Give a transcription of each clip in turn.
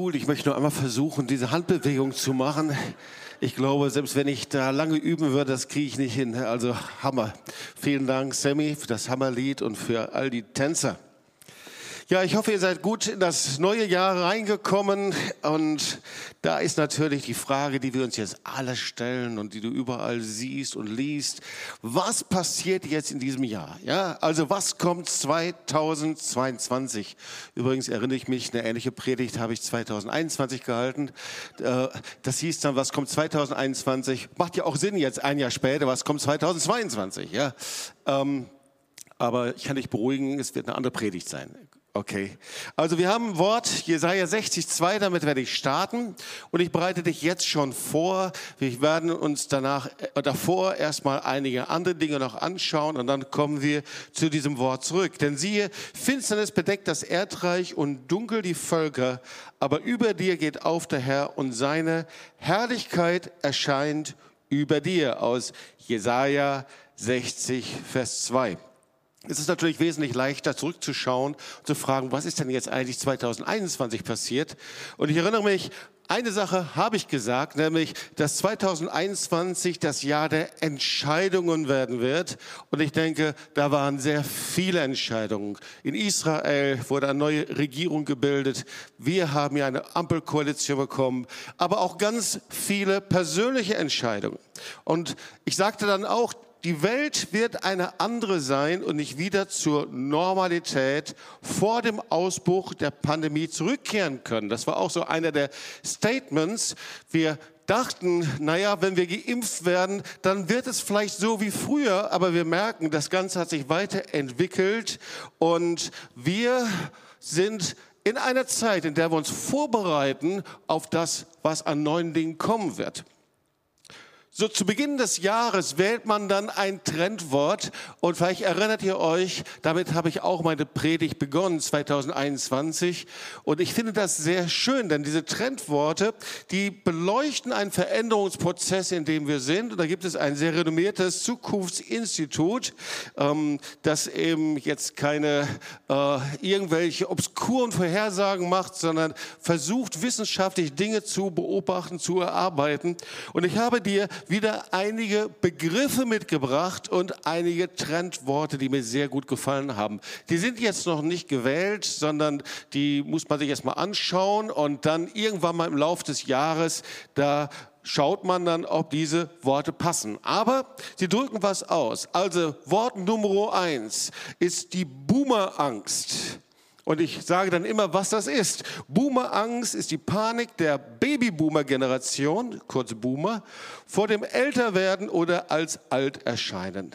cool. Ich möchte nur einmal versuchen, diese Handbewegung zu machen. Ich glaube, selbst wenn ich da lange üben würde, das kriege ich nicht hin. Also Hammer. Vielen Dank, Sammy, für das Hammerlied und für all die Tänzer. Ja, ich hoffe, ihr seid gut in das neue Jahr reingekommen. Und da ist natürlich die Frage, die wir uns jetzt alle stellen und die du überall siehst und liest. Was passiert jetzt in diesem Jahr? Ja, also was kommt 2022? Übrigens erinnere ich mich, eine ähnliche Predigt habe ich 2021 gehalten. Äh, das hieß dann, was kommt 2021? Macht ja auch Sinn jetzt ein Jahr später. Was kommt 2022? Ja. Ähm, aber ich kann dich beruhigen, es wird eine andere Predigt sein. Okay. Also wir haben Wort, Jesaja 60,2, damit werde ich starten. Und ich bereite dich jetzt schon vor. Wir werden uns danach, äh, davor erstmal einige andere Dinge noch anschauen und dann kommen wir zu diesem Wort zurück. Denn siehe, Finsternis bedeckt das Erdreich und dunkel die Völker, aber über dir geht auf der Herr und seine Herrlichkeit erscheint über dir. Aus Jesaja 60, Vers 2. Es ist natürlich wesentlich leichter zurückzuschauen und zu fragen, was ist denn jetzt eigentlich 2021 passiert? Und ich erinnere mich, eine Sache habe ich gesagt, nämlich, dass 2021 das Jahr der Entscheidungen werden wird. Und ich denke, da waren sehr viele Entscheidungen. In Israel wurde eine neue Regierung gebildet. Wir haben ja eine Ampelkoalition bekommen, aber auch ganz viele persönliche Entscheidungen. Und ich sagte dann auch, die Welt wird eine andere sein und nicht wieder zur Normalität vor dem Ausbruch der Pandemie zurückkehren können. Das war auch so einer der Statements. Wir dachten, naja, wenn wir geimpft werden, dann wird es vielleicht so wie früher, aber wir merken, das Ganze hat sich weiterentwickelt und wir sind in einer Zeit, in der wir uns vorbereiten auf das, was an neuen Dingen kommen wird. So zu Beginn des Jahres wählt man dann ein Trendwort und vielleicht erinnert ihr euch, damit habe ich auch meine Predigt begonnen 2021 und ich finde das sehr schön, denn diese Trendworte, die beleuchten einen Veränderungsprozess, in dem wir sind. Und da gibt es ein sehr renommiertes Zukunftsinstitut, ähm, das eben jetzt keine äh, irgendwelche obskuren Vorhersagen macht, sondern versucht wissenschaftlich Dinge zu beobachten, zu erarbeiten. Und ich habe dir wieder einige Begriffe mitgebracht und einige Trendworte, die mir sehr gut gefallen haben. Die sind jetzt noch nicht gewählt, sondern die muss man sich erstmal anschauen und dann irgendwann mal im Laufe des Jahres, da schaut man dann, ob diese Worte passen. Aber sie drücken was aus. Also Wort Nummer eins ist die Boomerangst. Und ich sage dann immer, was das ist. Boomerangst ist die Panik der Babyboomer-Generation, kurz Boomer, vor dem Älterwerden oder als alt erscheinen.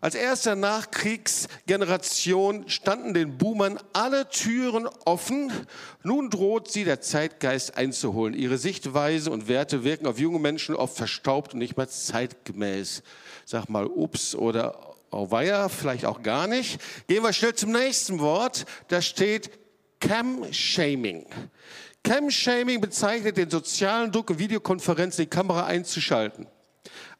Als erster Nachkriegsgeneration standen den Boomern alle Türen offen. Nun droht sie der Zeitgeist einzuholen. Ihre Sichtweise und Werte wirken auf junge Menschen oft verstaubt und nicht mehr zeitgemäß. Sag mal, ups oder Auweia, vielleicht auch gar nicht. Gehen wir schnell zum nächsten Wort. Da steht Cam-Shaming. Cam-Shaming bezeichnet den sozialen Druck, Videokonferenzen die Kamera einzuschalten.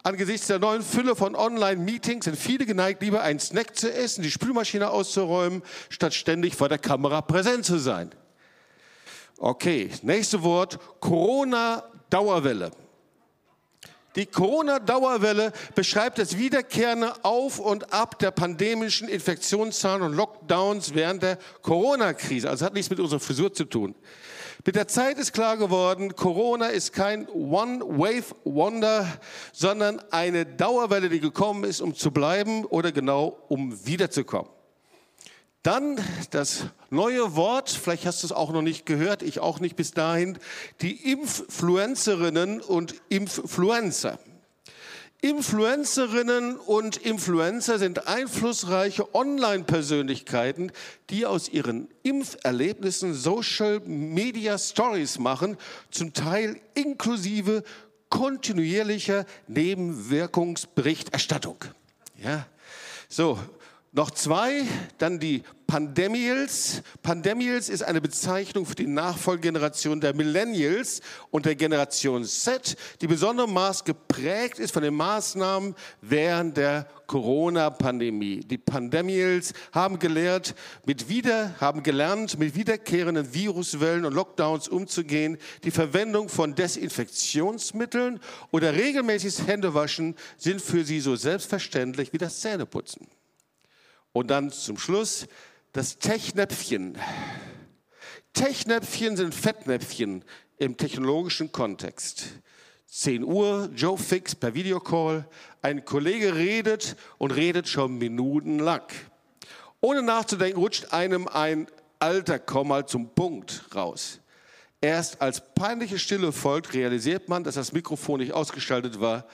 Angesichts der neuen Fülle von Online-Meetings sind viele geneigt, lieber einen Snack zu essen, die Spülmaschine auszuräumen, statt ständig vor der Kamera präsent zu sein. Okay, nächste Wort, Corona-Dauerwelle. Die Corona-Dauerwelle beschreibt das wiederkehrende Auf und Ab der pandemischen Infektionszahlen und Lockdowns während der Corona-Krise. Also hat nichts mit unserer Frisur zu tun. Mit der Zeit ist klar geworden, Corona ist kein One-Wave-Wonder, sondern eine Dauerwelle, die gekommen ist, um zu bleiben oder genau um wiederzukommen. Dann das neue Wort, vielleicht hast du es auch noch nicht gehört, ich auch nicht bis dahin, die Influencerinnen und Influencer. Influencerinnen und Influencer sind einflussreiche Online-Persönlichkeiten, die aus ihren Impferlebnissen Social Media Stories machen, zum Teil inklusive kontinuierlicher Nebenwirkungsberichterstattung. Ja, so noch zwei, dann die Pandemials. Pandemials ist eine Bezeichnung für die Nachfolgegeneration der Millennials und der Generation Z, die besondermaßen geprägt ist von den Maßnahmen während der Corona-Pandemie. Die Pandemials haben gelehrt, mit wieder, haben gelernt, mit wiederkehrenden Viruswellen und Lockdowns umzugehen. Die Verwendung von Desinfektionsmitteln oder regelmäßiges Händewaschen sind für sie so selbstverständlich wie das Zähneputzen. Und dann zum Schluss das Technäpfchen. Technäpfchen sind Fettnäpfchen im technologischen Kontext. 10 Uhr, Joe Fix per Videocall. Ein Kollege redet und redet schon minutenlang. Ohne nachzudenken rutscht einem ein Alter, komm mal zum Punkt raus. Erst als peinliche Stille folgt, realisiert man, dass das Mikrofon nicht ausgestaltet war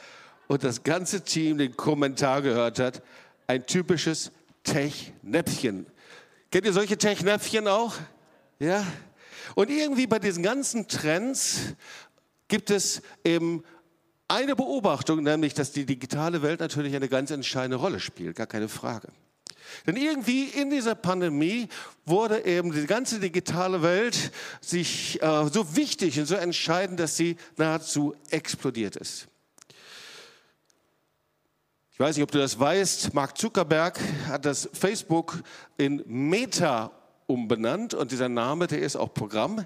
und das ganze Team den Kommentar gehört hat. Ein typisches Technäpfchen. Kennt ihr solche Technäpfchen auch? Ja? Und irgendwie bei diesen ganzen Trends gibt es eben eine Beobachtung, nämlich, dass die digitale Welt natürlich eine ganz entscheidende Rolle spielt, gar keine Frage. Denn irgendwie in dieser Pandemie wurde eben die ganze digitale Welt sich äh, so wichtig und so entscheidend, dass sie nahezu explodiert ist. Ich weiß nicht, ob du das weißt. Mark Zuckerberg hat das Facebook in Meta umbenannt und dieser Name, der ist auch Programm.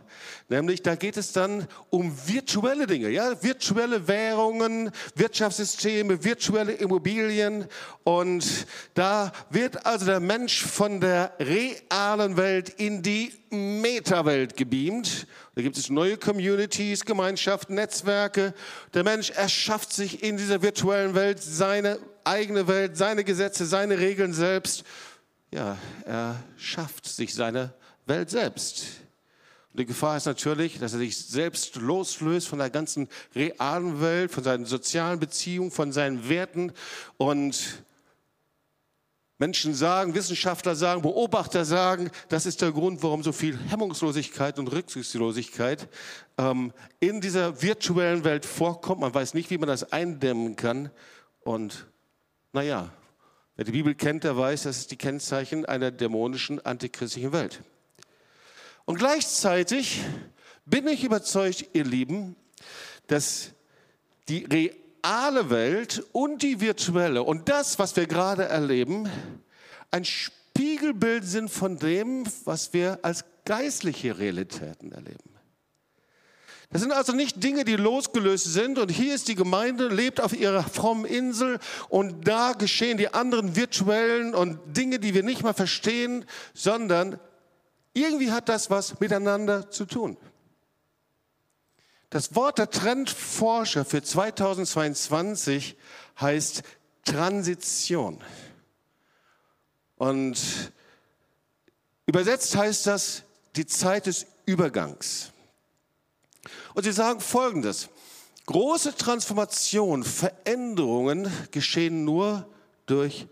Nämlich, da geht es dann um virtuelle Dinge, ja, virtuelle Währungen, Wirtschaftssysteme, virtuelle Immobilien und da wird also der Mensch von der realen Welt in die Meta-Welt gebeamt. Da gibt es neue Communities, Gemeinschaften, Netzwerke. Der Mensch erschafft sich in dieser virtuellen Welt seine eigene Welt, seine Gesetze, seine Regeln selbst. Ja, er schafft sich seine Welt selbst. Und die Gefahr ist natürlich, dass er sich selbst loslöst von der ganzen realen Welt, von seinen sozialen Beziehungen, von seinen Werten. Und Menschen sagen, Wissenschaftler sagen, Beobachter sagen, das ist der Grund, warum so viel Hemmungslosigkeit und Rücksichtslosigkeit ähm, in dieser virtuellen Welt vorkommt. Man weiß nicht, wie man das eindämmen kann. Und naja, wer die Bibel kennt, der weiß, das ist die Kennzeichen einer dämonischen, antichristlichen Welt. Und gleichzeitig bin ich überzeugt, ihr Lieben, dass die reale Welt und die virtuelle und das, was wir gerade erleben, ein Spiegelbild sind von dem, was wir als geistliche Realitäten erleben. Das sind also nicht Dinge, die losgelöst sind und hier ist die Gemeinde, lebt auf ihrer frommen Insel und da geschehen die anderen virtuellen und Dinge, die wir nicht mal verstehen, sondern irgendwie hat das was miteinander zu tun. Das Wort der Trendforscher für 2022 heißt Transition. Und übersetzt heißt das die Zeit des Übergangs. Und sie sagen Folgendes. Große Transformationen, Veränderungen geschehen nur durch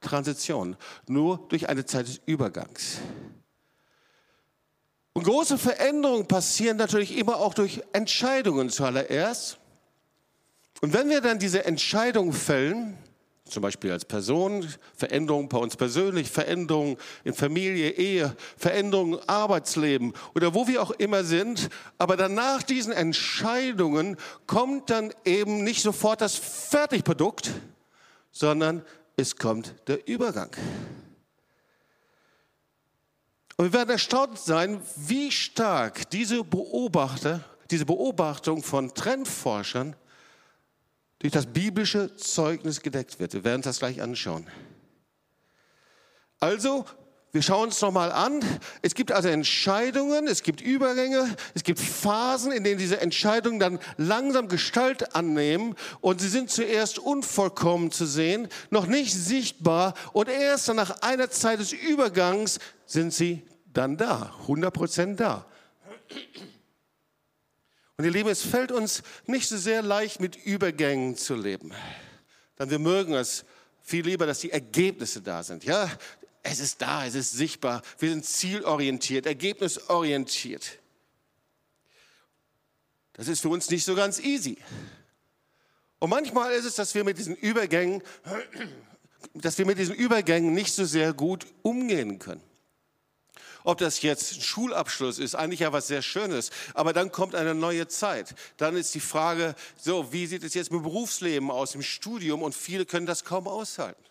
Transition, nur durch eine Zeit des Übergangs. Und große Veränderungen passieren natürlich immer auch durch Entscheidungen zuallererst. Und wenn wir dann diese Entscheidung fällen, zum Beispiel als Person, Veränderungen bei uns persönlich, Veränderungen in Familie, Ehe, Veränderungen im Arbeitsleben oder wo wir auch immer sind. Aber dann nach diesen Entscheidungen kommt dann eben nicht sofort das Fertigprodukt, sondern es kommt der Übergang. Und wir werden erstaunt sein, wie stark diese Beobachter, diese Beobachtung von Trendforschern durch das biblische Zeugnis gedeckt wird. Wir werden das gleich anschauen. Also, wir schauen uns nochmal an. Es gibt also Entscheidungen, es gibt Übergänge, es gibt Phasen, in denen diese Entscheidungen dann langsam Gestalt annehmen und sie sind zuerst unvollkommen zu sehen, noch nicht sichtbar und erst nach einer Zeit des Übergangs sind sie dann da, 100% da. Und ihr Lieben, es fällt uns nicht so sehr leicht, mit Übergängen zu leben. Denn wir mögen es viel lieber, dass die Ergebnisse da sind. Ja, es ist da, es ist sichtbar. Wir sind zielorientiert, ergebnisorientiert. Das ist für uns nicht so ganz easy. Und manchmal ist es, dass wir mit diesen Übergängen dass wir mit diesen Übergängen nicht so sehr gut umgehen können. Ob das jetzt ein Schulabschluss ist, eigentlich ja was sehr Schönes, aber dann kommt eine neue Zeit. Dann ist die Frage, so, wie sieht es jetzt mit dem Berufsleben aus, im Studium und viele können das kaum aushalten.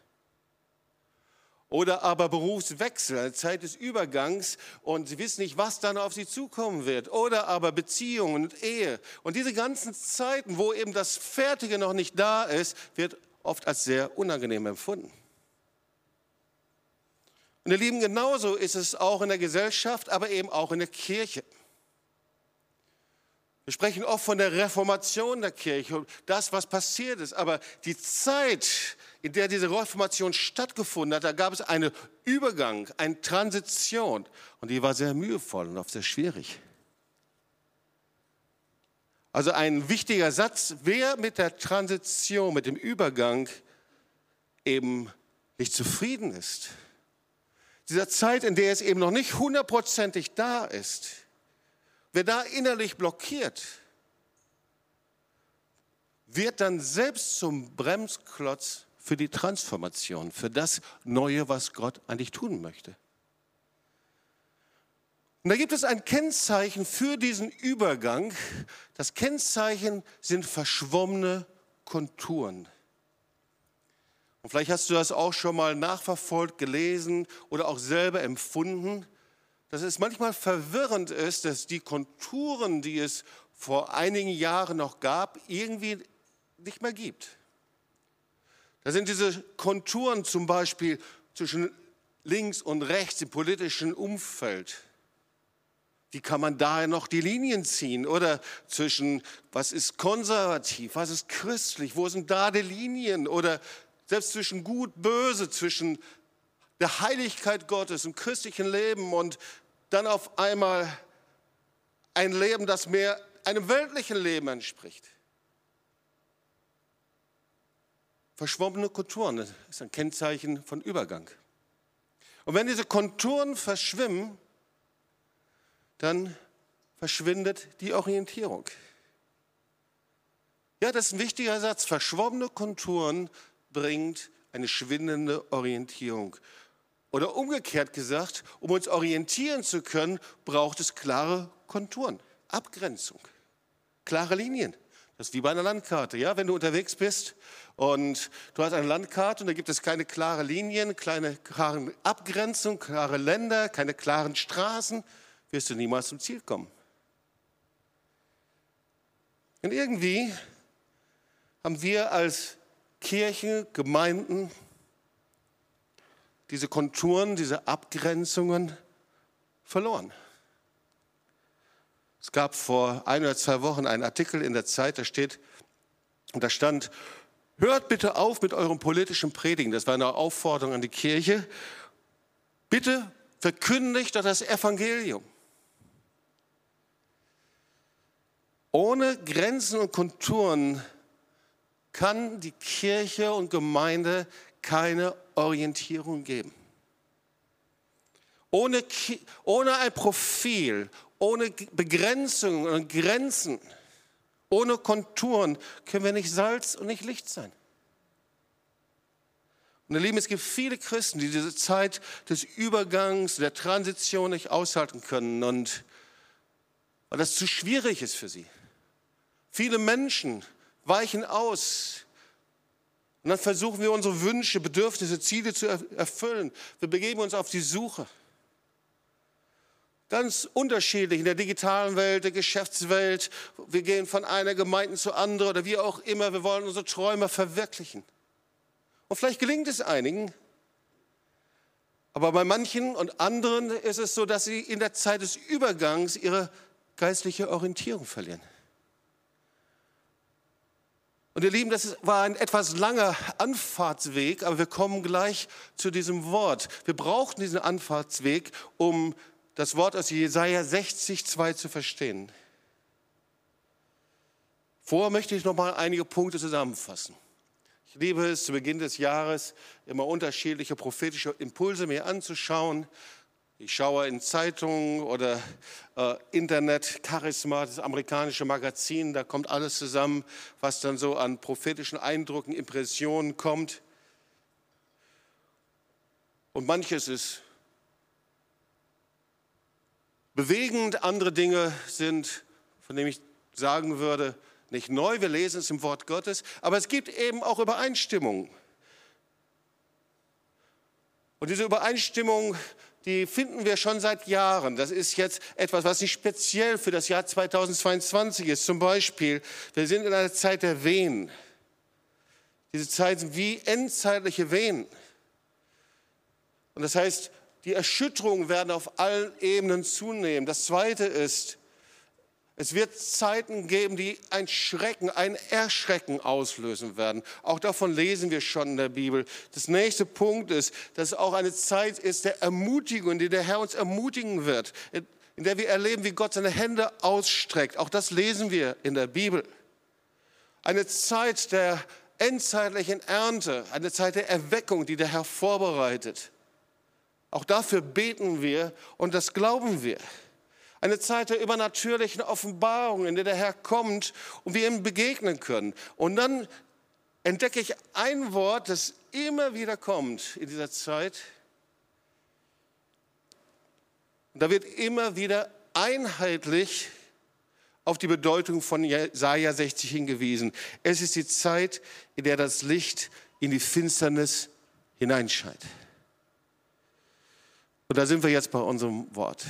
Oder aber Berufswechsel, eine Zeit des Übergangs und sie wissen nicht, was dann auf sie zukommen wird. Oder aber Beziehungen und Ehe. Und diese ganzen Zeiten, wo eben das Fertige noch nicht da ist, wird oft als sehr unangenehm empfunden. Und ihr Lieben, genauso ist es auch in der Gesellschaft, aber eben auch in der Kirche. Wir sprechen oft von der Reformation der Kirche und das, was passiert ist. Aber die Zeit, in der diese Reformation stattgefunden hat, da gab es einen Übergang, eine Transition. Und die war sehr mühevoll und auch sehr schwierig. Also ein wichtiger Satz, wer mit der Transition, mit dem Übergang eben nicht zufrieden ist, dieser Zeit, in der es eben noch nicht hundertprozentig da ist, wer da innerlich blockiert, wird dann selbst zum Bremsklotz für die Transformation, für das Neue, was Gott eigentlich tun möchte. Und da gibt es ein Kennzeichen für diesen Übergang. Das Kennzeichen sind verschwommene Konturen. Und vielleicht hast du das auch schon mal nachverfolgt, gelesen oder auch selber empfunden, dass es manchmal verwirrend ist, dass die Konturen, die es vor einigen Jahren noch gab, irgendwie nicht mehr gibt. Da sind diese Konturen zum Beispiel zwischen links und rechts im politischen Umfeld. Wie kann man daher noch die Linien ziehen? Oder zwischen, was ist konservativ, was ist christlich, wo sind da die Linien? Oder selbst zwischen Gut, Böse, zwischen der Heiligkeit Gottes im christlichen Leben und dann auf einmal ein Leben, das mehr einem weltlichen Leben entspricht. Verschwommene Konturen das ist ein Kennzeichen von Übergang. Und wenn diese Konturen verschwimmen, dann verschwindet die Orientierung. Ja, das ist ein wichtiger Satz. Verschwommene Konturen bringt eine schwindende Orientierung. Oder umgekehrt gesagt, um uns orientieren zu können, braucht es klare Konturen, Abgrenzung, klare Linien. Das ist wie bei einer Landkarte. Ja? Wenn du unterwegs bist und du hast eine Landkarte und da gibt es keine klaren Linien, keine klaren Abgrenzungen, klare Länder, keine klaren Straßen, wirst du niemals zum Ziel kommen. Und irgendwie haben wir als Kirchen, Gemeinden diese Konturen, diese Abgrenzungen verloren. Es gab vor ein oder zwei Wochen einen Artikel in der Zeit, da steht, und da stand, hört bitte auf mit eurem politischen Predigen. Das war eine Aufforderung an die Kirche. Bitte verkündigt doch das Evangelium. Ohne Grenzen und Konturen kann die Kirche und Gemeinde keine Orientierung geben. Ohne, ohne ein Profil, ohne Begrenzungen und Grenzen, ohne Konturen können wir nicht Salz und nicht Licht sein. Und ihr Lieben, es gibt viele Christen, die diese Zeit des Übergangs, der Transition nicht aushalten können und weil das zu schwierig ist für sie. Viele Menschen weichen aus. Und dann versuchen wir unsere Wünsche, Bedürfnisse, Ziele zu erfüllen. Wir begeben uns auf die Suche. Ganz unterschiedlich in der digitalen Welt, der Geschäftswelt. Wir gehen von einer Gemeinde zu anderen oder wie auch immer. Wir wollen unsere Träume verwirklichen. Und vielleicht gelingt es einigen. Aber bei manchen und anderen ist es so, dass sie in der Zeit des Übergangs ihre geistliche Orientierung verlieren. Und ihr Lieben, das war ein etwas langer Anfahrtsweg, aber wir kommen gleich zu diesem Wort. Wir brauchten diesen Anfahrtsweg, um das Wort aus Jesaja 60, 2 zu verstehen. Vorher möchte ich noch mal einige Punkte zusammenfassen. Ich liebe es, zu Beginn des Jahres immer unterschiedliche prophetische Impulse mir anzuschauen. Ich schaue in Zeitungen oder äh, Internet, Charisma, das amerikanische Magazin, da kommt alles zusammen, was dann so an prophetischen Eindrücken, Impressionen kommt. Und manches ist bewegend, andere Dinge sind, von denen ich sagen würde, nicht neu, wir lesen es im Wort Gottes, aber es gibt eben auch Übereinstimmung. Und diese Übereinstimmung, die finden wir schon seit Jahren. Das ist jetzt etwas, was nicht speziell für das Jahr 2022 ist. Zum Beispiel, wir sind in einer Zeit der Wehen. Diese Zeit sind wie endzeitliche Wehen. Und das heißt, die Erschütterungen werden auf allen Ebenen zunehmen. Das Zweite ist, es wird Zeiten geben, die ein Schrecken, ein Erschrecken auslösen werden. Auch davon lesen wir schon in der Bibel. Das nächste Punkt ist, dass es auch eine Zeit ist der Ermutigung, der der Herr uns ermutigen wird, in der wir erleben, wie Gott seine Hände ausstreckt. Auch das lesen wir in der Bibel. Eine Zeit der endzeitlichen Ernte, eine Zeit der Erweckung, die der Herr vorbereitet. Auch dafür beten wir und das glauben wir. Eine Zeit der übernatürlichen Offenbarung, in der der Herr kommt und wir ihm begegnen können. Und dann entdecke ich ein Wort, das immer wieder kommt in dieser Zeit. Und da wird immer wieder einheitlich auf die Bedeutung von Jesaja 60 hingewiesen. Es ist die Zeit, in der das Licht in die Finsternis hineinscheint. Und da sind wir jetzt bei unserem Wort.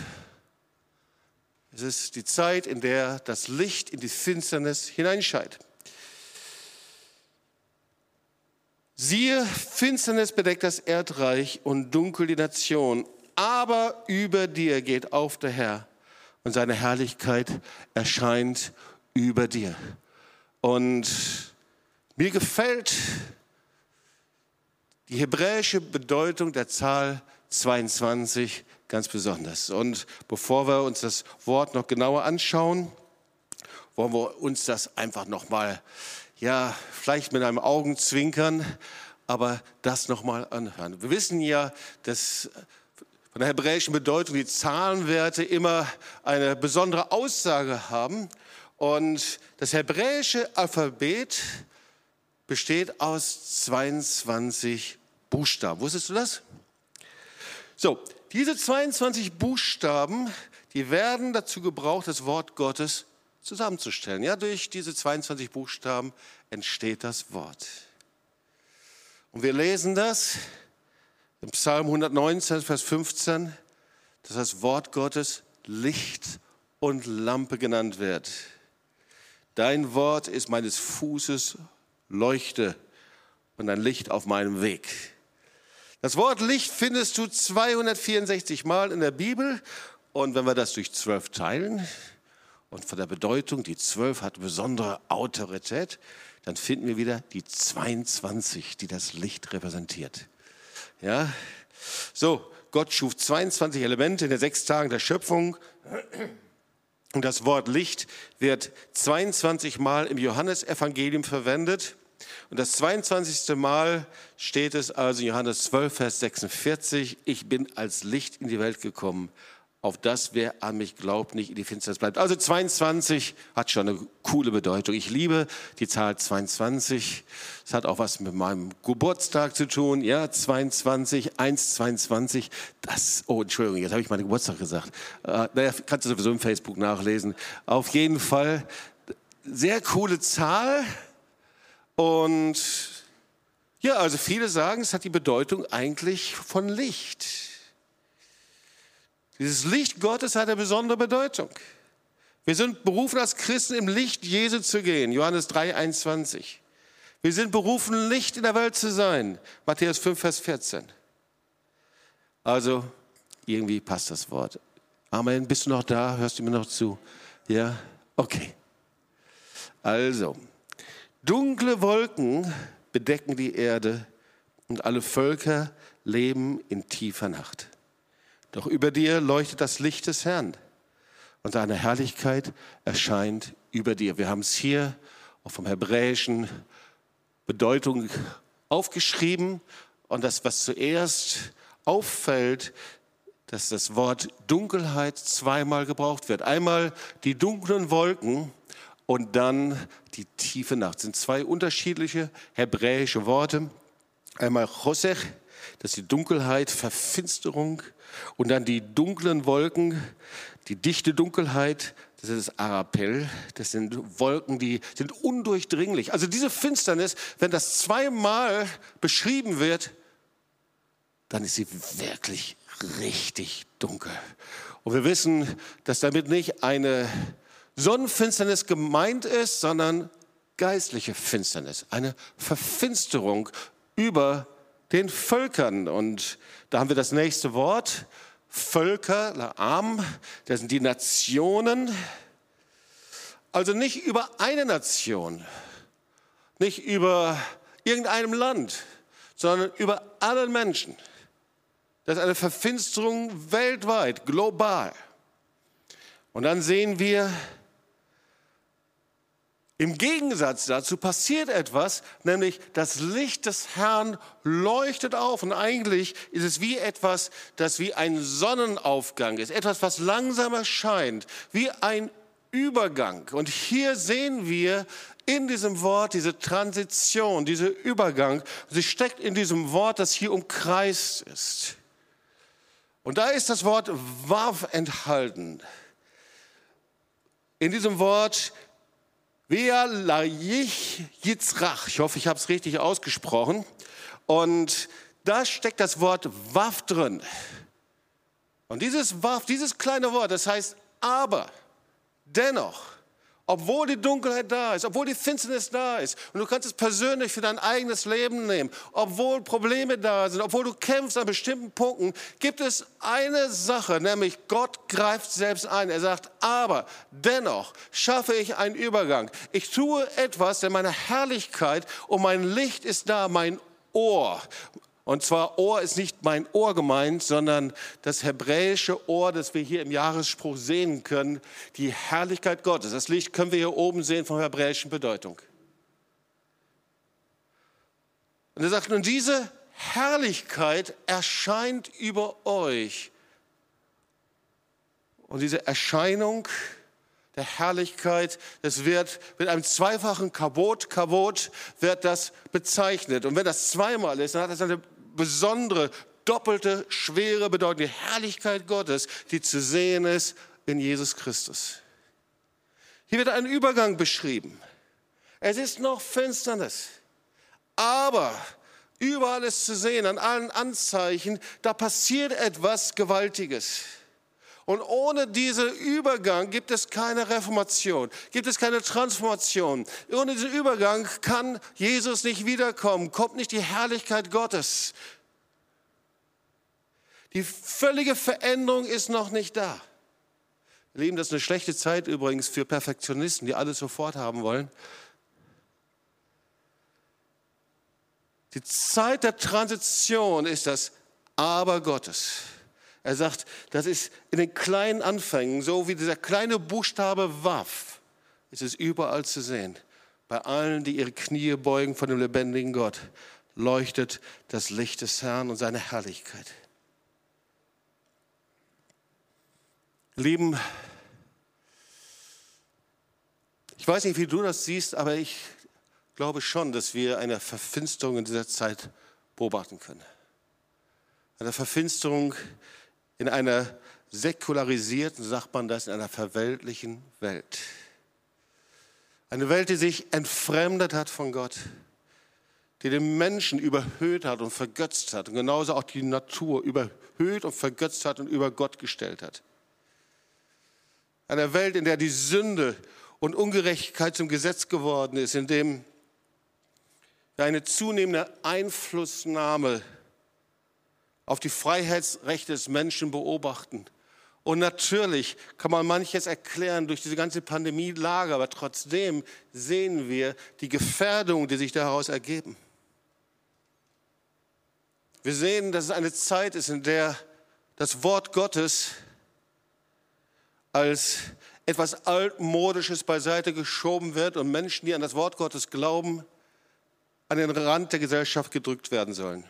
Es ist die Zeit, in der das Licht in die Finsternis hineinscheint. Siehe, Finsternis bedeckt das Erdreich und dunkel die Nation, aber über dir geht auf der Herr und seine Herrlichkeit erscheint über dir. Und mir gefällt die hebräische Bedeutung der Zahl 22 ganz besonders. Und bevor wir uns das Wort noch genauer anschauen, wollen wir uns das einfach noch mal, ja, vielleicht mit einem Augenzwinkern, aber das noch mal anhören. Wir wissen ja, dass von der hebräischen Bedeutung die Zahlenwerte immer eine besondere Aussage haben. Und das hebräische Alphabet besteht aus 22 Buchstaben. Wusstest du das? So, diese 22 Buchstaben, die werden dazu gebraucht, das Wort Gottes zusammenzustellen. Ja, durch diese 22 Buchstaben entsteht das Wort. Und wir lesen das im Psalm 119, Vers 15, dass das Wort Gottes Licht und Lampe genannt wird. Dein Wort ist meines Fußes Leuchte und ein Licht auf meinem Weg. Das Wort Licht findest du 264 Mal in der Bibel. Und wenn wir das durch zwölf teilen, und von der Bedeutung, die zwölf hat besondere Autorität, dann finden wir wieder die 22, die das Licht repräsentiert. Ja, so, Gott schuf 22 Elemente in den sechs Tagen der Schöpfung. Und das Wort Licht wird 22 Mal im Johannesevangelium verwendet. Und das 22. Mal steht es also in Johannes 12, Vers 46, ich bin als Licht in die Welt gekommen, auf das wer an mich glaubt, nicht in die Finsternis bleibt. Also 22 hat schon eine coole Bedeutung. Ich liebe die Zahl 22. Es hat auch was mit meinem Geburtstag zu tun. Ja, 22, 1, 22. Das, oh, Entschuldigung, jetzt habe ich meinen Geburtstag gesagt. Äh, naja, kannst du sowieso im Facebook nachlesen. Auf jeden Fall sehr coole Zahl. Und ja, also viele sagen, es hat die Bedeutung eigentlich von Licht. Dieses Licht Gottes hat eine besondere Bedeutung. Wir sind berufen als Christen im Licht Jesu zu gehen. Johannes 3, 21. Wir sind berufen, Licht in der Welt zu sein. Matthäus 5, Vers 14. Also, irgendwie passt das Wort. Amen. Bist du noch da? Hörst du mir noch zu? Ja? Okay. Also, Dunkle Wolken bedecken die Erde und alle Völker leben in tiefer Nacht. Doch über dir leuchtet das Licht des Herrn und seine Herrlichkeit erscheint über dir. Wir haben es hier auch vom hebräischen Bedeutung aufgeschrieben und das, was zuerst auffällt, dass das Wort Dunkelheit zweimal gebraucht wird. Einmal die dunklen Wolken und dann die tiefe Nacht. Das sind zwei unterschiedliche hebräische Worte. Einmal Chosech, das ist die Dunkelheit, Verfinsterung und dann die dunklen Wolken, die dichte Dunkelheit, das ist Arapel, das sind Wolken, die sind undurchdringlich. Also diese Finsternis, wenn das zweimal beschrieben wird, dann ist sie wirklich richtig dunkel. Und wir wissen, dass damit nicht eine Sonnenfinsternis gemeint ist, sondern geistliche Finsternis, eine Verfinsterung über den Völkern. Und da haben wir das nächste Wort, Völker, Laam, das sind die Nationen. Also nicht über eine Nation, nicht über irgendeinem Land, sondern über alle Menschen. Das ist eine Verfinsterung weltweit, global. Und dann sehen wir, im Gegensatz dazu passiert etwas, nämlich das Licht des Herrn leuchtet auf. Und eigentlich ist es wie etwas, das wie ein Sonnenaufgang ist, etwas, was langsam erscheint, wie ein Übergang. Und hier sehen wir in diesem Wort diese Transition, diese Übergang. Sie steckt in diesem Wort, das hier umkreist ist. Und da ist das Wort Wav enthalten. In diesem Wort Vea Layich Yitzrach. Ich hoffe, ich habe es richtig ausgesprochen. Und da steckt das Wort Waff drin. Und dieses Waff, dieses kleine Wort, das heißt aber, dennoch, obwohl die Dunkelheit da ist, obwohl die Finsternis da ist, und du kannst es persönlich für dein eigenes Leben nehmen, obwohl Probleme da sind, obwohl du kämpfst an bestimmten Punkten, gibt es eine Sache, nämlich Gott greift selbst ein. Er sagt, aber dennoch schaffe ich einen Übergang. Ich tue etwas, denn meine Herrlichkeit und mein Licht ist da, mein Ohr. Und zwar Ohr ist nicht mein Ohr gemeint, sondern das hebräische Ohr, das wir hier im Jahresspruch sehen können, die Herrlichkeit Gottes. Das Licht können wir hier oben sehen von hebräischen Bedeutung. Und er sagt, nun diese Herrlichkeit erscheint über euch. Und diese Erscheinung der Herrlichkeit, das wird mit einem zweifachen Kabot, Kabot wird das bezeichnet. Und wenn das zweimal ist, dann hat das eine besondere, doppelte, schwere Bedeutung, die Herrlichkeit Gottes, die zu sehen ist in Jesus Christus. Hier wird ein Übergang beschrieben. Es ist noch Finsternis, aber überall ist zu sehen, an allen Anzeichen, da passiert etwas Gewaltiges. Und ohne diesen Übergang gibt es keine Reformation, gibt es keine Transformation. Ohne diesen Übergang kann Jesus nicht wiederkommen, kommt nicht die Herrlichkeit Gottes. Die völlige Veränderung ist noch nicht da. Lieben, das ist eine schlechte Zeit übrigens für Perfektionisten, die alles sofort haben wollen. Die Zeit der Transition ist das Aber Gottes. Er sagt, das ist in den kleinen Anfängen, so wie dieser kleine Buchstabe Waff, ist es überall zu sehen. Bei allen, die ihre Knie beugen vor dem lebendigen Gott, leuchtet das Licht des Herrn und seine Herrlichkeit. Lieben, ich weiß nicht, wie du das siehst, aber ich glaube schon, dass wir eine Verfinsterung in dieser Zeit beobachten können. Eine Verfinsterung in einer säkularisierten, sagt man das, in einer verweltlichen Welt. Eine Welt, die sich entfremdet hat von Gott, die den Menschen überhöht hat und vergötzt hat und genauso auch die Natur überhöht und vergötzt hat und über Gott gestellt hat. Eine Welt, in der die Sünde und Ungerechtigkeit zum Gesetz geworden ist, in dem eine zunehmende Einflussnahme auf die Freiheitsrechte des Menschen beobachten. Und natürlich kann man manches erklären durch diese ganze Pandemielage, aber trotzdem sehen wir die Gefährdungen, die sich daraus ergeben. Wir sehen, dass es eine Zeit ist, in der das Wort Gottes als etwas Altmodisches beiseite geschoben wird und Menschen, die an das Wort Gottes glauben, an den Rand der Gesellschaft gedrückt werden sollen.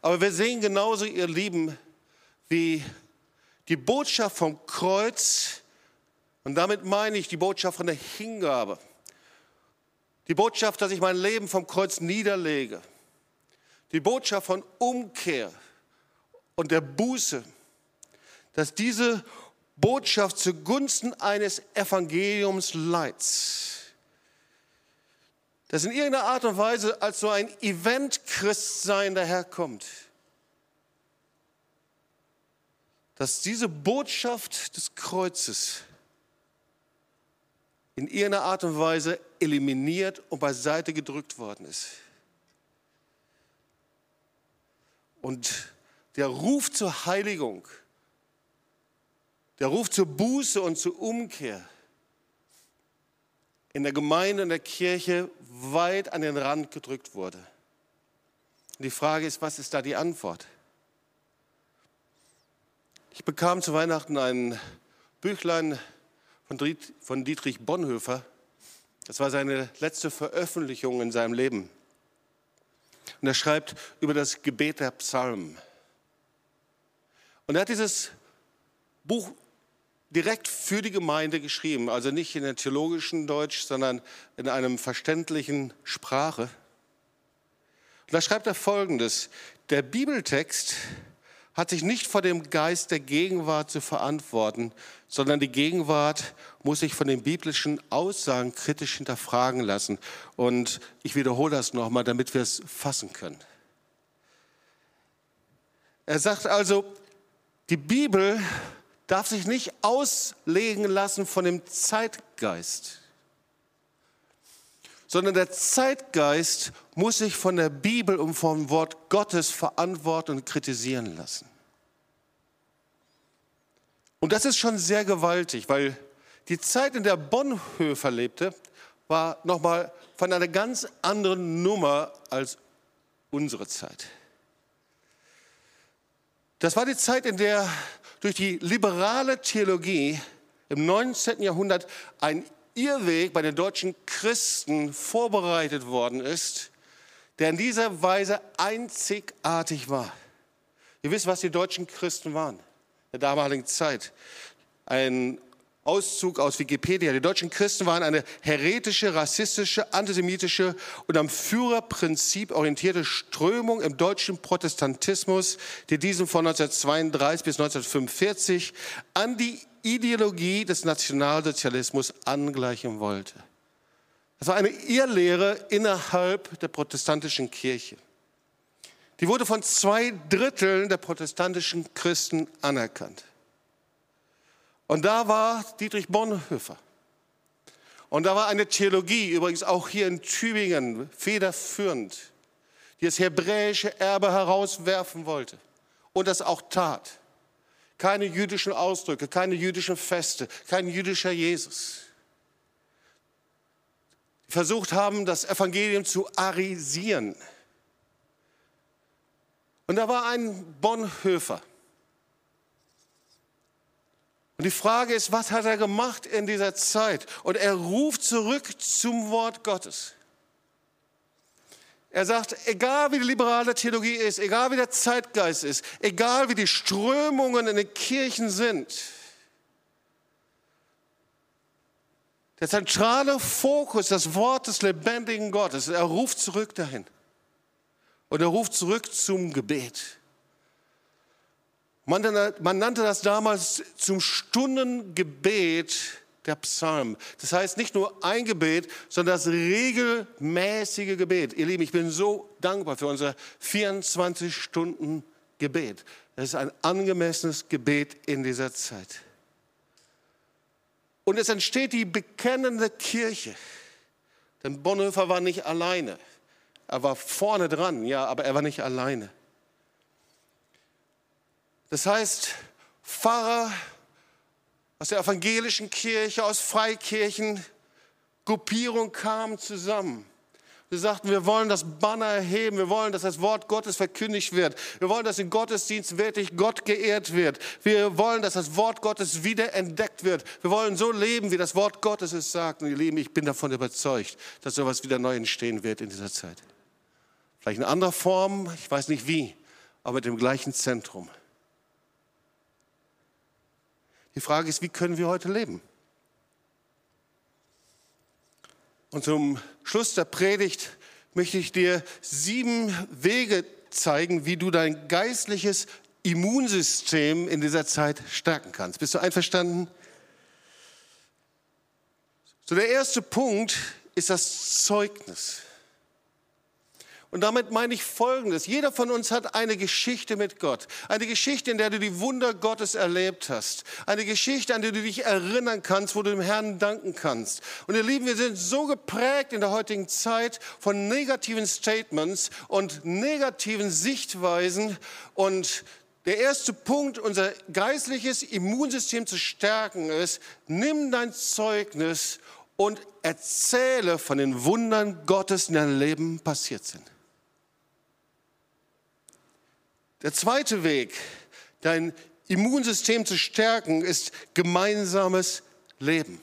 Aber wir sehen genauso, ihr Lieben, wie die Botschaft vom Kreuz, und damit meine ich die Botschaft von der Hingabe, die Botschaft, dass ich mein Leben vom Kreuz niederlege, die Botschaft von Umkehr und der Buße, dass diese Botschaft zugunsten eines Evangeliums Leids, das in irgendeiner Art und Weise als so ein Event-Christsein daherkommt, dass diese Botschaft des Kreuzes in irgendeiner Art und Weise eliminiert und beiseite gedrückt worden ist. Und der Ruf zur Heiligung, der Ruf zur Buße und zur Umkehr in der Gemeinde und der Kirche weit an den Rand gedrückt wurde. Und die Frage ist, was ist da die Antwort? Ich bekam zu Weihnachten ein Büchlein von Dietrich Bonhoeffer. Das war seine letzte Veröffentlichung in seinem Leben. Und er schreibt über das Gebet der Psalmen. Und er hat dieses Buch direkt für die Gemeinde geschrieben, also nicht in der theologischen Deutsch, sondern in einem verständlichen Sprache. Und da schreibt er Folgendes, der Bibeltext hat sich nicht vor dem Geist der Gegenwart zu verantworten, sondern die Gegenwart muss sich von den biblischen Aussagen kritisch hinterfragen lassen. Und ich wiederhole das nochmal, damit wir es fassen können. Er sagt also, die Bibel darf sich nicht auslegen lassen von dem Zeitgeist, sondern der Zeitgeist muss sich von der Bibel und vom Wort Gottes verantworten und kritisieren lassen. Und das ist schon sehr gewaltig, weil die Zeit, in der Bonhoeffer lebte, war nochmal von einer ganz anderen Nummer als unsere Zeit. Das war die Zeit, in der durch die liberale Theologie im 19. Jahrhundert ein Irrweg bei den deutschen Christen vorbereitet worden ist, der in dieser Weise einzigartig war. Ihr wisst, was die deutschen Christen waren in der damaligen Zeit. Ein Auszug aus Wikipedia. Die deutschen Christen waren eine heretische, rassistische, antisemitische und am Führerprinzip orientierte Strömung im deutschen Protestantismus, die diesen von 1932 bis 1945 an die Ideologie des Nationalsozialismus angleichen wollte. Das war eine Irrlehre innerhalb der protestantischen Kirche. Die wurde von zwei Dritteln der protestantischen Christen anerkannt. Und da war Dietrich Bonhoeffer. Und da war eine Theologie, übrigens auch hier in Tübingen, federführend, die das hebräische Erbe herauswerfen wollte und das auch tat. Keine jüdischen Ausdrücke, keine jüdischen Feste, kein jüdischer Jesus. Die versucht haben, das Evangelium zu arisieren. Und da war ein Bonhoeffer, und die Frage ist, was hat er gemacht in dieser Zeit? Und er ruft zurück zum Wort Gottes. Er sagt, egal wie die liberale Theologie ist, egal wie der Zeitgeist ist, egal wie die Strömungen in den Kirchen sind, der zentrale Fokus, das Wort des lebendigen Gottes, er ruft zurück dahin. Und er ruft zurück zum Gebet. Man, man nannte das damals zum Stundengebet der Psalm. Das heißt nicht nur ein Gebet, sondern das regelmäßige Gebet. Ihr Lieben, ich bin so dankbar für unser 24 Stunden Gebet. Das ist ein angemessenes Gebet in dieser Zeit. Und es entsteht die bekennende Kirche. Denn Bonhoeffer war nicht alleine. Er war vorne dran, ja, aber er war nicht alleine. Das heißt, Pfarrer aus der evangelischen Kirche, aus Freikirchen, Gruppierung kamen zusammen. Wir sagten, wir wollen das Banner erheben, wir wollen, dass das Wort Gottes verkündigt wird. Wir wollen, dass im Gottesdienst wirklich Gott geehrt wird. Wir wollen, dass das Wort Gottes wieder entdeckt wird. Wir wollen so leben, wie das Wort Gottes es sagt. Und ihr Lieben, ich bin davon überzeugt, dass sowas wieder neu entstehen wird in dieser Zeit. Vielleicht in anderer Form, ich weiß nicht wie, aber mit dem gleichen Zentrum. Die Frage ist, wie können wir heute leben? Und zum Schluss der Predigt möchte ich dir sieben Wege zeigen, wie du dein geistliches Immunsystem in dieser Zeit stärken kannst. Bist du einverstanden? So, der erste Punkt ist das Zeugnis. Und damit meine ich Folgendes. Jeder von uns hat eine Geschichte mit Gott. Eine Geschichte, in der du die Wunder Gottes erlebt hast. Eine Geschichte, an die du dich erinnern kannst, wo du dem Herrn danken kannst. Und ihr Lieben, wir sind so geprägt in der heutigen Zeit von negativen Statements und negativen Sichtweisen. Und der erste Punkt, unser geistliches Immunsystem zu stärken, ist, nimm dein Zeugnis und erzähle von den Wundern Gottes in deinem Leben passiert sind. Der zweite Weg, dein Immunsystem zu stärken, ist gemeinsames Leben.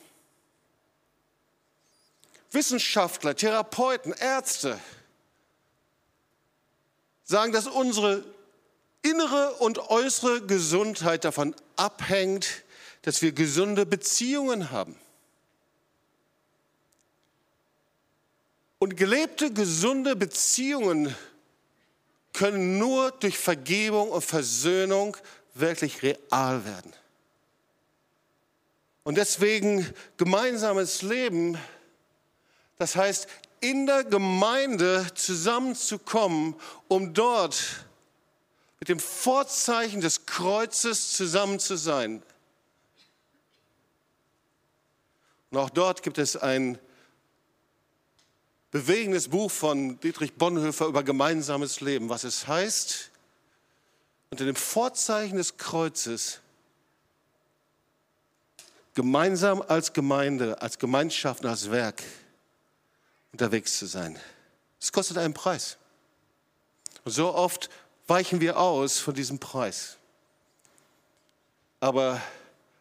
Wissenschaftler, Therapeuten, Ärzte sagen, dass unsere innere und äußere Gesundheit davon abhängt, dass wir gesunde Beziehungen haben. Und gelebte, gesunde Beziehungen können nur durch Vergebung und Versöhnung wirklich real werden. Und deswegen gemeinsames Leben, das heißt, in der Gemeinde zusammenzukommen, um dort mit dem Vorzeichen des Kreuzes zusammen zu sein. Und auch dort gibt es ein bewegendes Buch von Dietrich Bonhoeffer über gemeinsames Leben, was es heißt, unter dem Vorzeichen des Kreuzes gemeinsam als Gemeinde, als Gemeinschaft, als Werk unterwegs zu sein. Es kostet einen Preis. Und so oft weichen wir aus von diesem Preis. Aber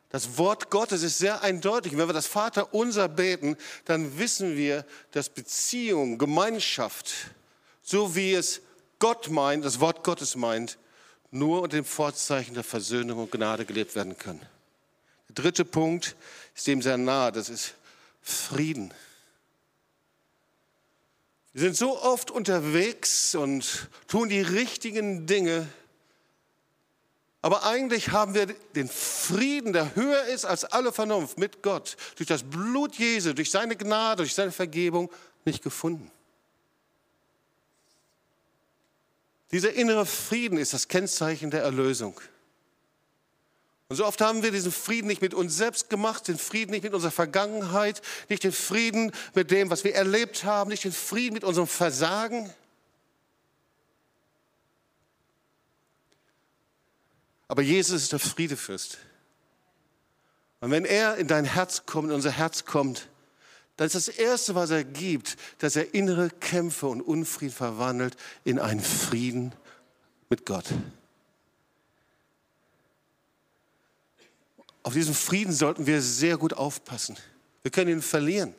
das Wort Gottes ist sehr eindeutig. Wenn wir das Vater unser beten, dann wissen wir, dass Beziehung, Gemeinschaft, so wie es Gott meint, das Wort Gottes meint, nur unter dem Vorzeichen der Versöhnung und Gnade gelebt werden können. Der dritte Punkt ist dem sehr nahe, das ist Frieden. Wir sind so oft unterwegs und tun die richtigen Dinge, aber eigentlich haben wir den Frieden, der höher ist als alle Vernunft mit Gott, durch das Blut Jesu, durch seine Gnade, durch seine Vergebung nicht gefunden. Dieser innere Frieden ist das Kennzeichen der Erlösung. Und so oft haben wir diesen Frieden nicht mit uns selbst gemacht, den Frieden nicht mit unserer Vergangenheit, nicht den Frieden mit dem, was wir erlebt haben, nicht den Frieden mit unserem Versagen. Aber Jesus ist der Friedefürst. Und wenn er in dein Herz kommt, in unser Herz kommt, dann ist das Erste, was er gibt, dass er innere Kämpfe und Unfrieden verwandelt in einen Frieden mit Gott. Auf diesen Frieden sollten wir sehr gut aufpassen. Wir können ihn verlieren.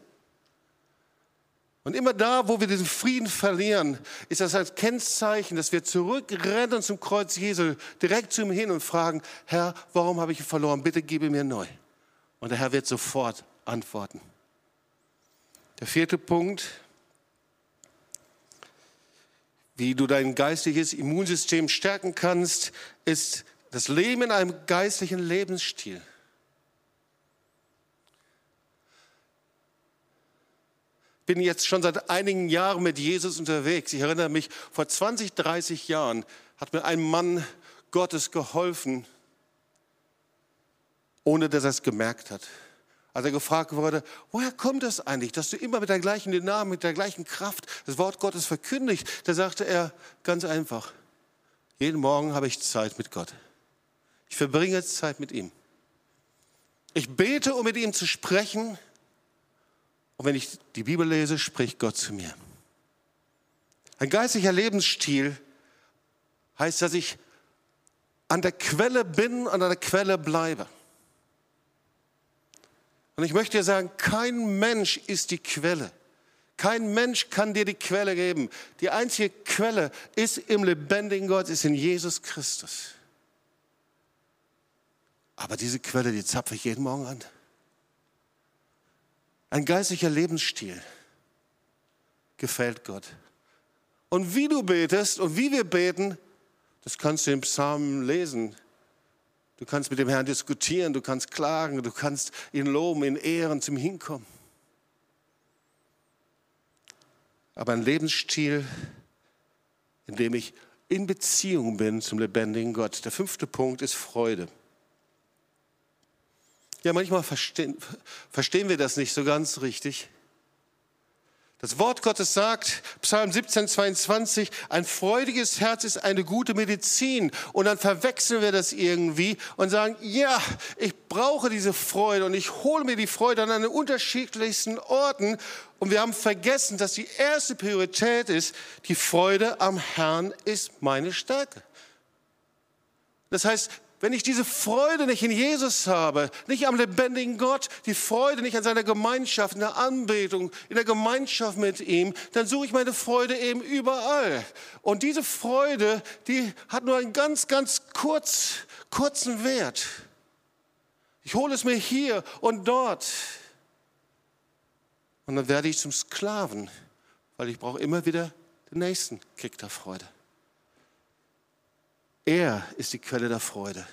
Und immer da, wo wir diesen Frieden verlieren, ist das als Kennzeichen, dass wir zurückrennen zum Kreuz Jesu, direkt zu ihm hin und fragen, Herr, warum habe ich ihn verloren? Bitte gebe mir neu. Und der Herr wird sofort antworten. Der vierte Punkt, wie du dein geistliches Immunsystem stärken kannst, ist das Leben in einem geistlichen Lebensstil. Bin jetzt schon seit einigen Jahren mit Jesus unterwegs. Ich erinnere mich, vor 20, 30 Jahren hat mir ein Mann Gottes geholfen, ohne dass er es gemerkt hat. Als er gefragt wurde, woher kommt das eigentlich, dass du immer mit der gleichen Dynamik, mit der gleichen Kraft das Wort Gottes verkündigst, da sagte er ganz einfach, jeden Morgen habe ich Zeit mit Gott. Ich verbringe Zeit mit ihm. Ich bete, um mit ihm zu sprechen. Und wenn ich die Bibel lese, spricht Gott zu mir. Ein geistlicher Lebensstil heißt, dass ich an der Quelle bin und an der Quelle bleibe. Und ich möchte dir sagen, kein Mensch ist die Quelle. Kein Mensch kann dir die Quelle geben. Die einzige Quelle ist im lebendigen Gott, ist in Jesus Christus. Aber diese Quelle, die zapfe ich jeden Morgen an. Ein geistlicher Lebensstil gefällt Gott. Und wie du betest und wie wir beten, das kannst du im Psalm lesen. Du kannst mit dem Herrn diskutieren, du kannst klagen, du kannst ihn loben, ihn ehren, zum Hinkommen. Aber ein Lebensstil, in dem ich in Beziehung bin zum lebendigen Gott. Der fünfte Punkt ist Freude. Ja, manchmal verstehen, verstehen wir das nicht so ganz richtig. Das Wort Gottes sagt, Psalm 17, 22, ein freudiges Herz ist eine gute Medizin. Und dann verwechseln wir das irgendwie und sagen, ja, ich brauche diese Freude und ich hole mir die Freude an den unterschiedlichsten Orten. Und wir haben vergessen, dass die erste Priorität ist, die Freude am Herrn ist meine Stärke. Das heißt, wenn ich diese Freude nicht in Jesus habe, nicht am lebendigen Gott, die Freude nicht an seiner Gemeinschaft, in der Anbetung, in der Gemeinschaft mit ihm, dann suche ich meine Freude eben überall. Und diese Freude, die hat nur einen ganz, ganz kurz, kurzen Wert. Ich hole es mir hier und dort. Und dann werde ich zum Sklaven, weil ich brauche immer wieder den nächsten Kick der Freude. Er ist die Quelle der Freude.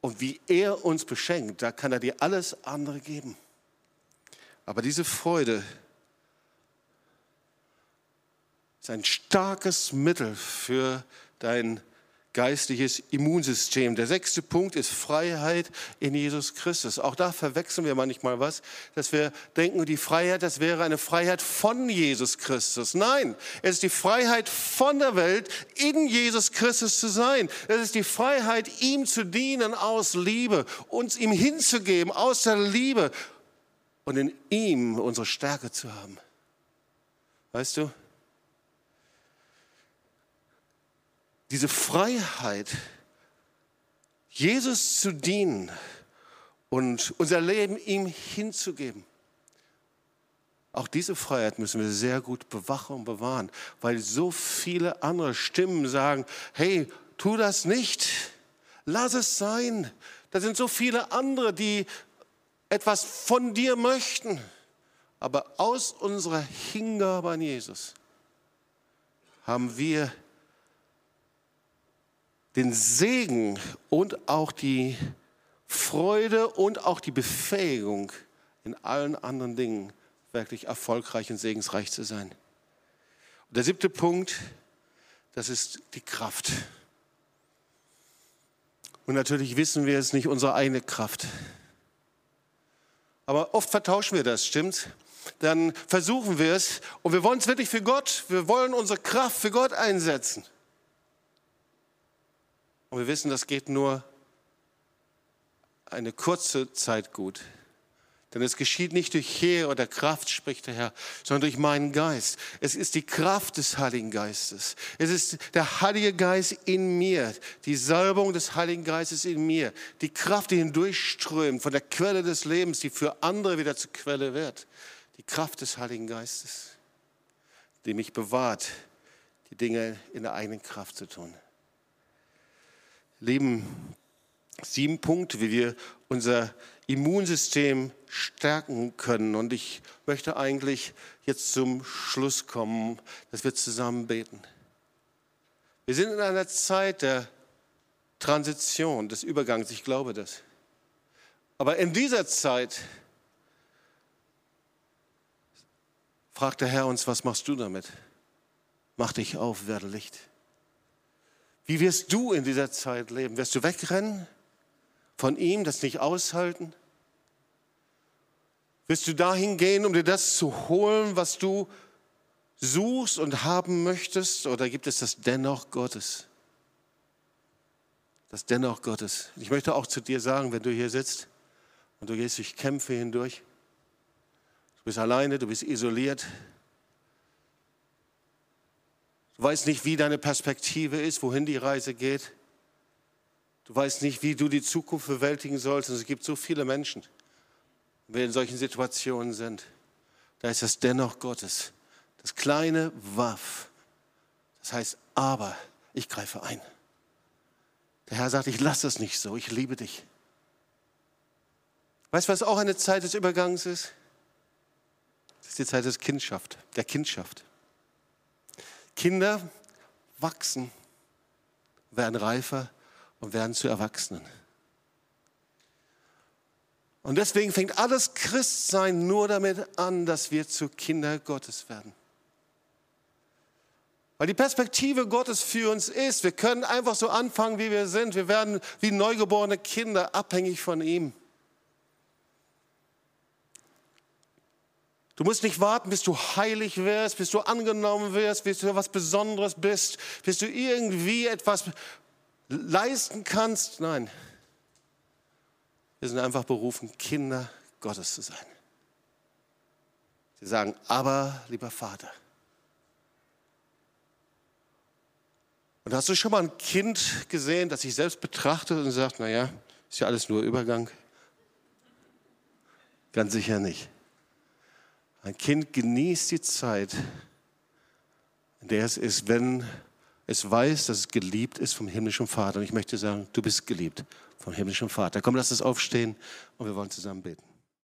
Und wie er uns beschenkt, da kann er dir alles andere geben. Aber diese Freude ist ein starkes Mittel für dein geistliches Immunsystem. Der sechste Punkt ist Freiheit in Jesus Christus. Auch da verwechseln wir manchmal was, dass wir denken, die Freiheit, das wäre eine Freiheit von Jesus Christus. Nein, es ist die Freiheit von der Welt, in Jesus Christus zu sein. Es ist die Freiheit, ihm zu dienen aus Liebe, uns ihm hinzugeben aus der Liebe und in ihm unsere Stärke zu haben. Weißt du? Diese Freiheit, Jesus zu dienen und unser Leben ihm hinzugeben. Auch diese Freiheit müssen wir sehr gut bewachen und bewahren, weil so viele andere Stimmen sagen, hey, tu das nicht, lass es sein. Da sind so viele andere, die etwas von dir möchten. Aber aus unserer Hingabe an Jesus haben wir den Segen und auch die Freude und auch die Befähigung in allen anderen Dingen wirklich erfolgreich und segensreich zu sein. Und der siebte Punkt, das ist die Kraft. Und natürlich wissen wir es nicht unsere eigene Kraft. Aber oft vertauschen wir das, stimmt's? Dann versuchen wir es und wir wollen es wirklich für Gott, wir wollen unsere Kraft für Gott einsetzen. Und wir wissen, das geht nur eine kurze Zeit gut. Denn es geschieht nicht durch Heer oder Kraft, spricht der Herr, sondern durch meinen Geist. Es ist die Kraft des Heiligen Geistes. Es ist der Heilige Geist in mir, die Salbung des Heiligen Geistes in mir, die Kraft, die hindurchströmt von der Quelle des Lebens, die für andere wieder zur Quelle wird. Die Kraft des Heiligen Geistes, die mich bewahrt, die Dinge in der eigenen Kraft zu tun. Leben sieben Punkte, wie wir unser Immunsystem stärken können. Und ich möchte eigentlich jetzt zum Schluss kommen, dass wir zusammen beten. Wir sind in einer Zeit der Transition, des Übergangs, ich glaube das. Aber in dieser Zeit fragt der Herr uns, was machst du damit? Mach dich auf, werde Licht. Wie wirst du in dieser Zeit leben? Wirst du wegrennen von ihm, das nicht aushalten? Wirst du dahin gehen, um dir das zu holen, was du suchst und haben möchtest? Oder gibt es das Dennoch Gottes? Das Dennoch Gottes. Ich möchte auch zu dir sagen, wenn du hier sitzt und du gehst durch Kämpfe hindurch, du bist alleine, du bist isoliert, Du weißt nicht, wie deine Perspektive ist, wohin die Reise geht. Du weißt nicht, wie du die Zukunft bewältigen sollst. Und es gibt so viele Menschen, wir in solchen Situationen sind. Da ist es dennoch Gottes. Das kleine Waff. Das heißt, aber ich greife ein. Der Herr sagt, ich lasse es nicht so, ich liebe dich. Weißt du, was auch eine Zeit des Übergangs ist? Das ist die Zeit des Kindschaft, der Kindschaft. Kinder wachsen, werden reifer und werden zu Erwachsenen. Und deswegen fängt alles Christsein nur damit an, dass wir zu Kinder Gottes werden. Weil die Perspektive Gottes für uns ist, wir können einfach so anfangen, wie wir sind. Wir werden wie neugeborene Kinder abhängig von ihm. Du musst nicht warten, bis du heilig wirst, bis du angenommen wirst, bis du was Besonderes bist, bis du irgendwie etwas leisten kannst. Nein, wir sind einfach berufen, Kinder Gottes zu sein. Sie sagen, aber lieber Vater. Und hast du schon mal ein Kind gesehen, das sich selbst betrachtet und sagt, naja, ist ja alles nur Übergang? Ganz sicher nicht. Ein Kind genießt die Zeit, in der es ist, wenn es weiß, dass es geliebt ist vom himmlischen Vater. Und ich möchte sagen, du bist geliebt vom himmlischen Vater. Komm, lass uns aufstehen und wir wollen zusammen beten.